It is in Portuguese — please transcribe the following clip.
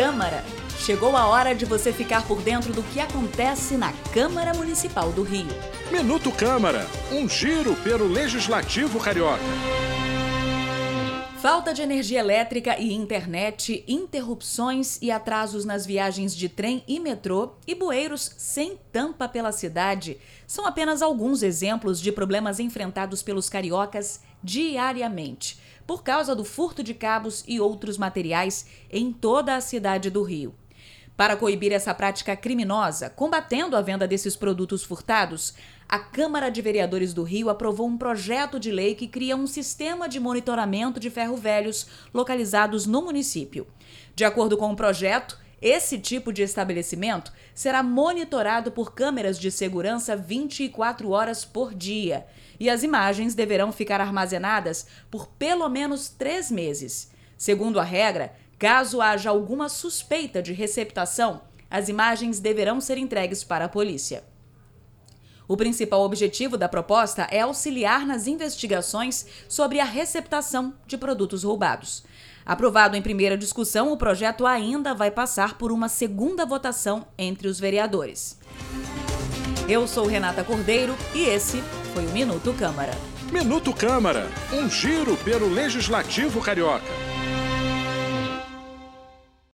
Câmara. Chegou a hora de você ficar por dentro do que acontece na Câmara Municipal do Rio. Minuto Câmara, um giro pelo Legislativo Carioca. Falta de energia elétrica e internet, interrupções e atrasos nas viagens de trem e metrô e bueiros sem tampa pela cidade são apenas alguns exemplos de problemas enfrentados pelos cariocas diariamente, por causa do furto de cabos e outros materiais em toda a cidade do Rio. Para coibir essa prática criminosa, combatendo a venda desses produtos furtados, a Câmara de Vereadores do Rio aprovou um projeto de lei que cria um sistema de monitoramento de ferro velhos localizados no município. De acordo com o projeto, esse tipo de estabelecimento será monitorado por câmeras de segurança 24 horas por dia e as imagens deverão ficar armazenadas por pelo menos três meses. Segundo a regra, Caso haja alguma suspeita de receptação, as imagens deverão ser entregues para a polícia. O principal objetivo da proposta é auxiliar nas investigações sobre a receptação de produtos roubados. Aprovado em primeira discussão, o projeto ainda vai passar por uma segunda votação entre os vereadores. Eu sou Renata Cordeiro e esse foi o Minuto Câmara. Minuto Câmara, um giro pelo Legislativo Carioca.